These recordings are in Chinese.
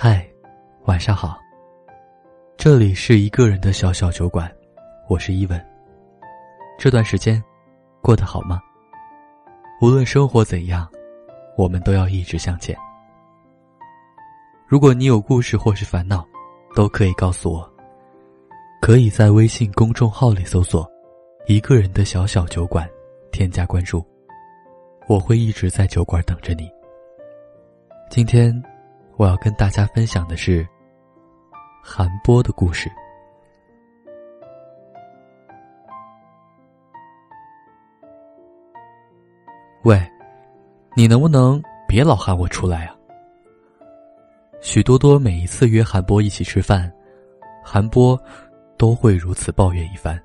嗨，晚上好。这里是一个人的小小酒馆，我是伊文。这段时间过得好吗？无论生活怎样，我们都要一直向前。如果你有故事或是烦恼，都可以告诉我。可以在微信公众号里搜索“一个人的小小酒馆”，添加关注，我会一直在酒馆等着你。今天。我要跟大家分享的是韩波的故事。喂，你能不能别老喊我出来啊？许多多每一次约韩波一起吃饭，韩波都会如此抱怨一番，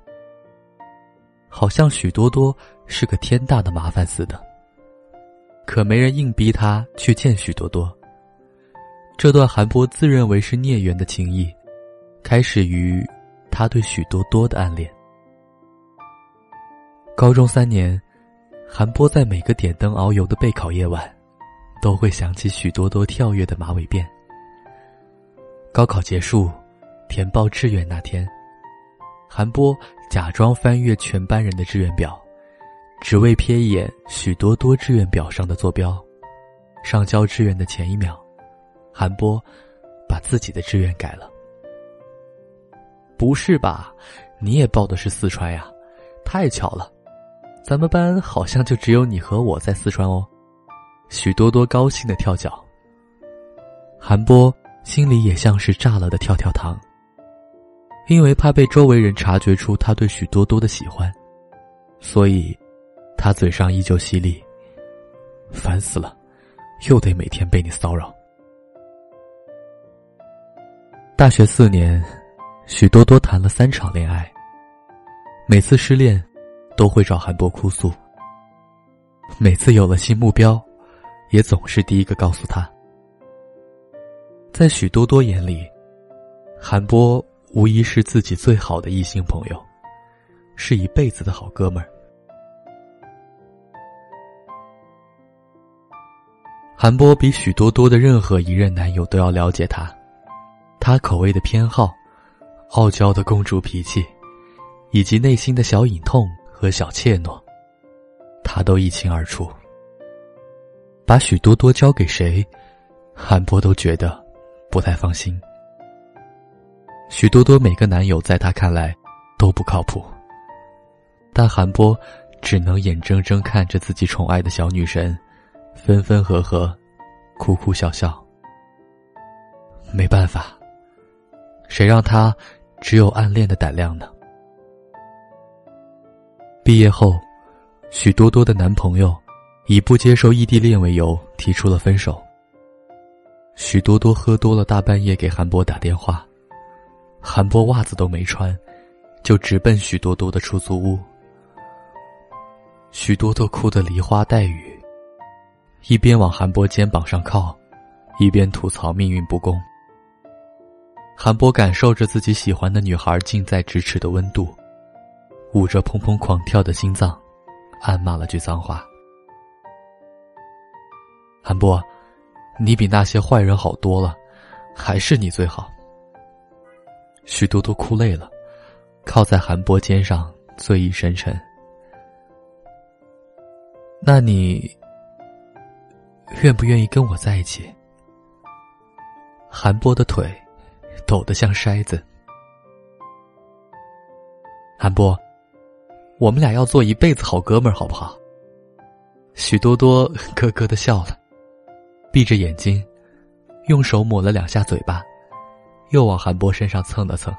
好像许多多是个天大的麻烦似的。可没人硬逼他去见许多多。这段韩波自认为是孽缘的情谊，开始于他对许多多的暗恋。高中三年，韩波在每个点灯遨游的备考夜晚，都会想起许多多跳跃的马尾辫。高考结束，填报志愿那天，韩波假装翻阅全班人的志愿表，只为瞥一眼许多多志愿表上的坐标。上交志愿的前一秒。韩波把自己的志愿改了。不是吧？你也报的是四川呀？太巧了，咱们班好像就只有你和我在四川哦。许多多高兴的跳脚。韩波心里也像是炸了的跳跳糖，因为怕被周围人察觉出他对许多多的喜欢，所以他嘴上依旧犀利。烦死了，又得每天被你骚扰。大学四年，许多多谈了三场恋爱。每次失恋，都会找韩波哭诉。每次有了新目标，也总是第一个告诉他。在许多多眼里，韩波无疑是自己最好的异性朋友，是一辈子的好哥们儿。韩波比许多多的任何一任男友都要了解他。他口味的偏好，傲娇的公主脾气，以及内心的小隐痛和小怯懦，他都一清二楚。把许多多交给谁，韩波都觉得不太放心。许多多每个男友在他看来都不靠谱，但韩波只能眼睁睁看着自己宠爱的小女神分分合合，哭哭笑笑。没办法。谁让他只有暗恋的胆量呢？毕业后，许多多的男朋友以不接受异地恋为由提出了分手。许多多喝多了，大半夜给韩波打电话，韩波袜子都没穿，就直奔许多多的出租屋。许多多哭得梨花带雨，一边往韩波肩膀上靠，一边吐槽命运不公。韩波感受着自己喜欢的女孩近在咫尺的温度，捂着砰砰狂跳的心脏，暗骂了句脏话。韩波，你比那些坏人好多了，还是你最好。许多多哭累了，靠在韩波肩上，醉意深沉。那你愿不愿意跟我在一起？韩波的腿。抖得像筛子，韩波，我们俩要做一辈子好哥们儿，好不好？许多多咯咯的笑了，闭着眼睛，用手抹了两下嘴巴，又往韩波身上蹭了蹭。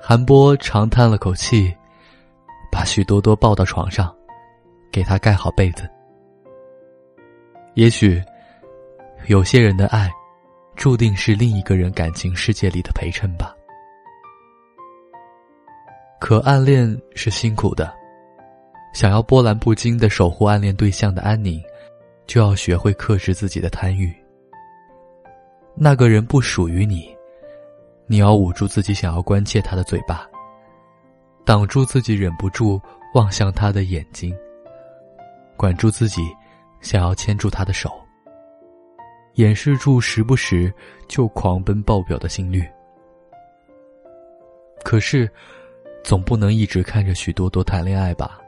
韩波长叹了口气，把许多多抱到床上，给他盖好被子。也许，有些人的爱。注定是另一个人感情世界里的陪衬吧。可暗恋是辛苦的，想要波澜不惊的守护暗恋对象的安宁，就要学会克制自己的贪欲。那个人不属于你，你要捂住自己想要关切他的嘴巴，挡住自己忍不住望向他的眼睛，管住自己想要牵住他的手。掩饰住时不时就狂奔爆表的心率。可是，总不能一直看着许多多谈恋爱吧？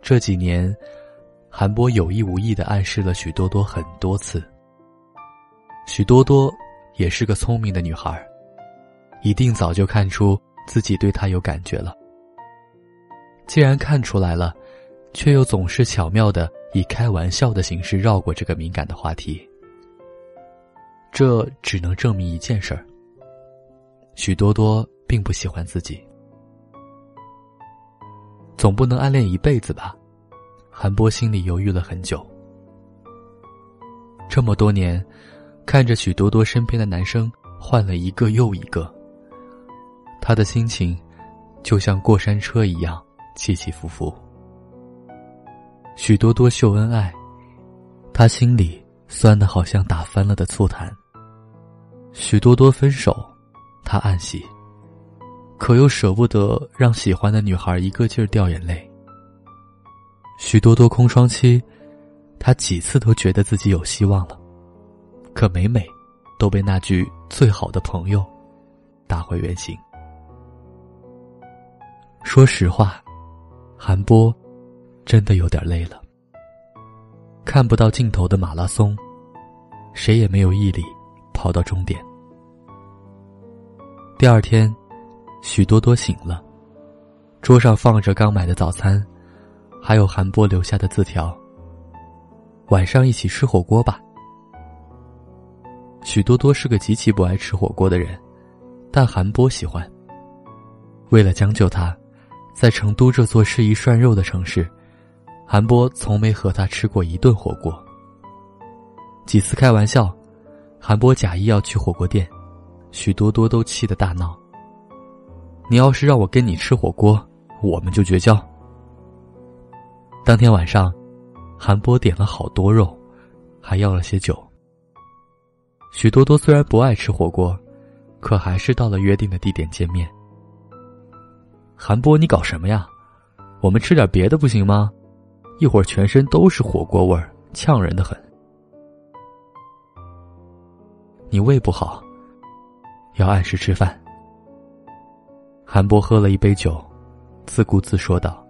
这几年，韩波有意无意的暗示了许多多很多次。许多多也是个聪明的女孩，一定早就看出自己对他有感觉了。既然看出来了，却又总是巧妙的以开玩笑的形式绕过这个敏感的话题，这只能证明一件事儿：许多多并不喜欢自己。总不能暗恋一辈子吧？韩波心里犹豫了很久。这么多年，看着许多多身边的男生换了一个又一个，他的心情就像过山车一样起起伏伏。许多多秀恩爱，他心里酸的好像打翻了的醋坛。许多多分手，他暗喜。可又舍不得让喜欢的女孩一个劲儿掉眼泪。许多多空窗期，他几次都觉得自己有希望了，可每每都被那句“最好的朋友”打回原形。说实话，韩波真的有点累了。看不到尽头的马拉松，谁也没有毅力跑到终点。第二天。许多多醒了，桌上放着刚买的早餐，还有韩波留下的字条。晚上一起吃火锅吧。许多多是个极其不爱吃火锅的人，但韩波喜欢。为了将就他，在成都这座适宜涮肉的城市，韩波从没和他吃过一顿火锅。几次开玩笑，韩波假意要去火锅店，许多多都气得大闹。你要是让我跟你吃火锅，我们就绝交。当天晚上，韩波点了好多肉，还要了些酒。许多多虽然不爱吃火锅，可还是到了约定的地点见面。韩波，你搞什么呀？我们吃点别的不行吗？一会儿全身都是火锅味儿，呛人的很。你胃不好，要按时吃饭。韩波喝了一杯酒，自顾自说道：“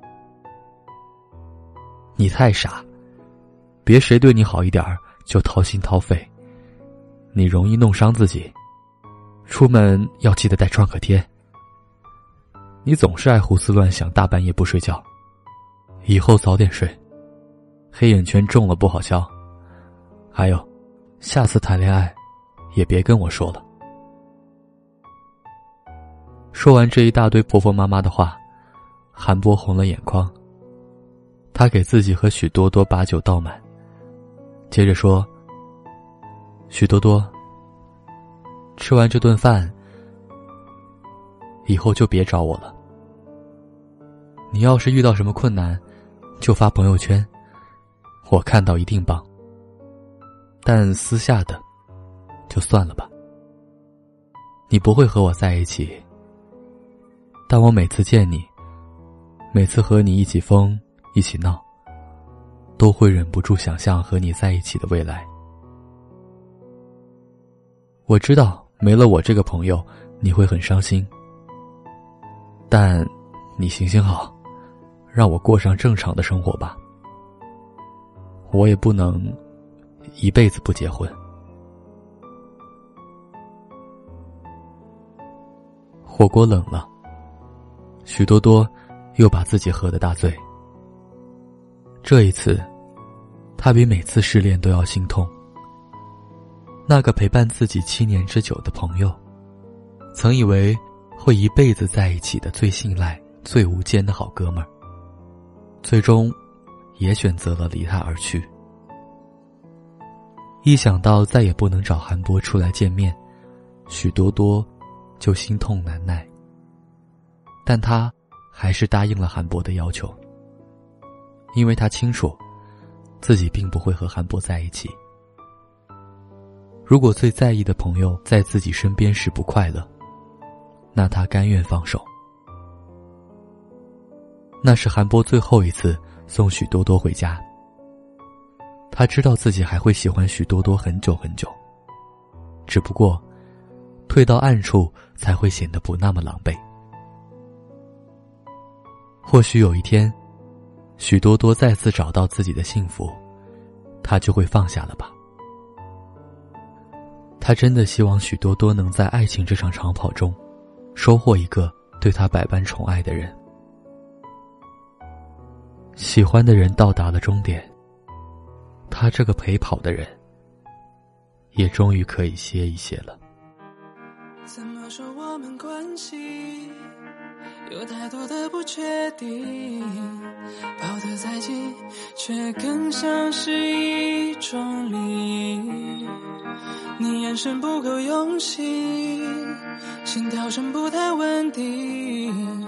你太傻，别谁对你好一点就掏心掏肺，你容易弄伤自己。出门要记得带创可贴。你总是爱胡思乱想，大半夜不睡觉，以后早点睡，黑眼圈重了不好消。还有，下次谈恋爱，也别跟我说了。”说完这一大堆婆婆妈妈的话，韩波红了眼眶。他给自己和许多多把酒倒满，接着说：“许多多，吃完这顿饭，以后就别找我了。你要是遇到什么困难，就发朋友圈，我看到一定帮。但私下的，就算了吧。你不会和我在一起。”但我每次见你，每次和你一起疯一起闹，都会忍不住想象和你在一起的未来。我知道没了我这个朋友，你会很伤心。但，你行行好，让我过上正常的生活吧。我也不能一辈子不结婚。火锅冷了。许多多又把自己喝得大醉。这一次，他比每次失恋都要心痛。那个陪伴自己七年之久的朋友，曾以为会一辈子在一起的最信赖、最无间的好哥们儿，最终也选择了离他而去。一想到再也不能找韩波出来见面，许多多就心痛难耐。但他还是答应了韩博的要求，因为他清楚，自己并不会和韩博在一起。如果最在意的朋友在自己身边时不快乐，那他甘愿放手。那是韩波最后一次送许多多回家。他知道自己还会喜欢许多多很久很久，只不过，退到暗处才会显得不那么狼狈。或许有一天，许多多再次找到自己的幸福，他就会放下了吧。他真的希望许多多能在爱情这场长跑中，收获一个对他百般宠爱的人。喜欢的人到达了终点，他这个陪跑的人，也终于可以歇一歇了。有太多的不确定，抱得再紧，却更像是一种离。你眼神不够用心，心跳声不太稳定。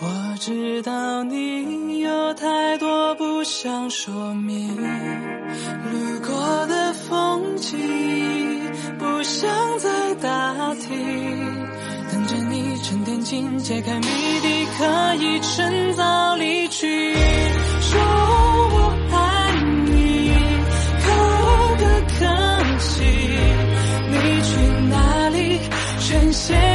我知道你有太多不想说明，路过的风景不想再打听，趁天晴揭开谜底，可以趁早离去。说我爱你，可可可惜，你去哪里？全陷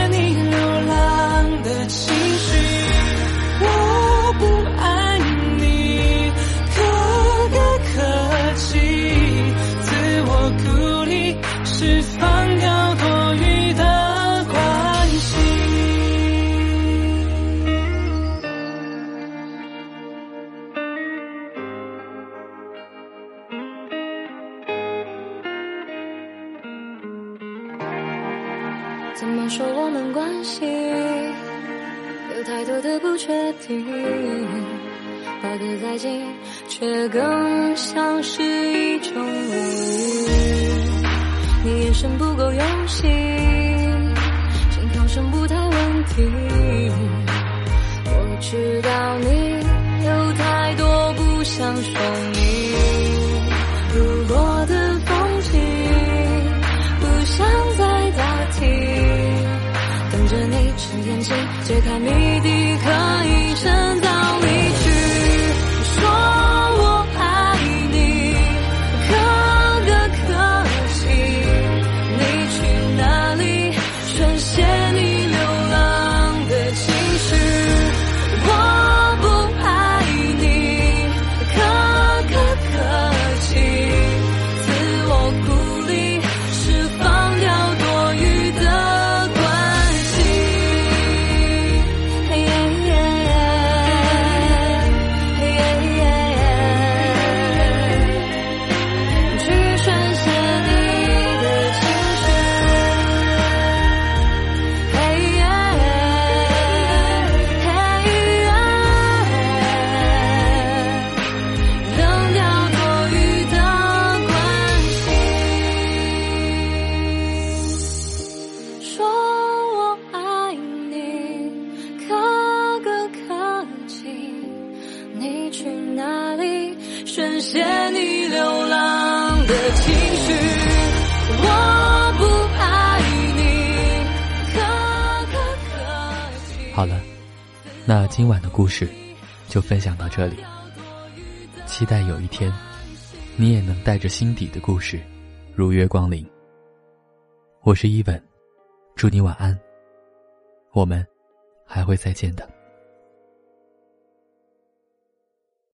怎么说我们关系有太多的不确定，抱得再近，却更像是一种无你眼神不够用心，心跳声不太稳定。我知道你有太多不想说解开谜好了，那今晚的故事就分享到这里。期待有一天，你也能带着心底的故事如约光临。我是伊文，祝你晚安。我们还会再见的。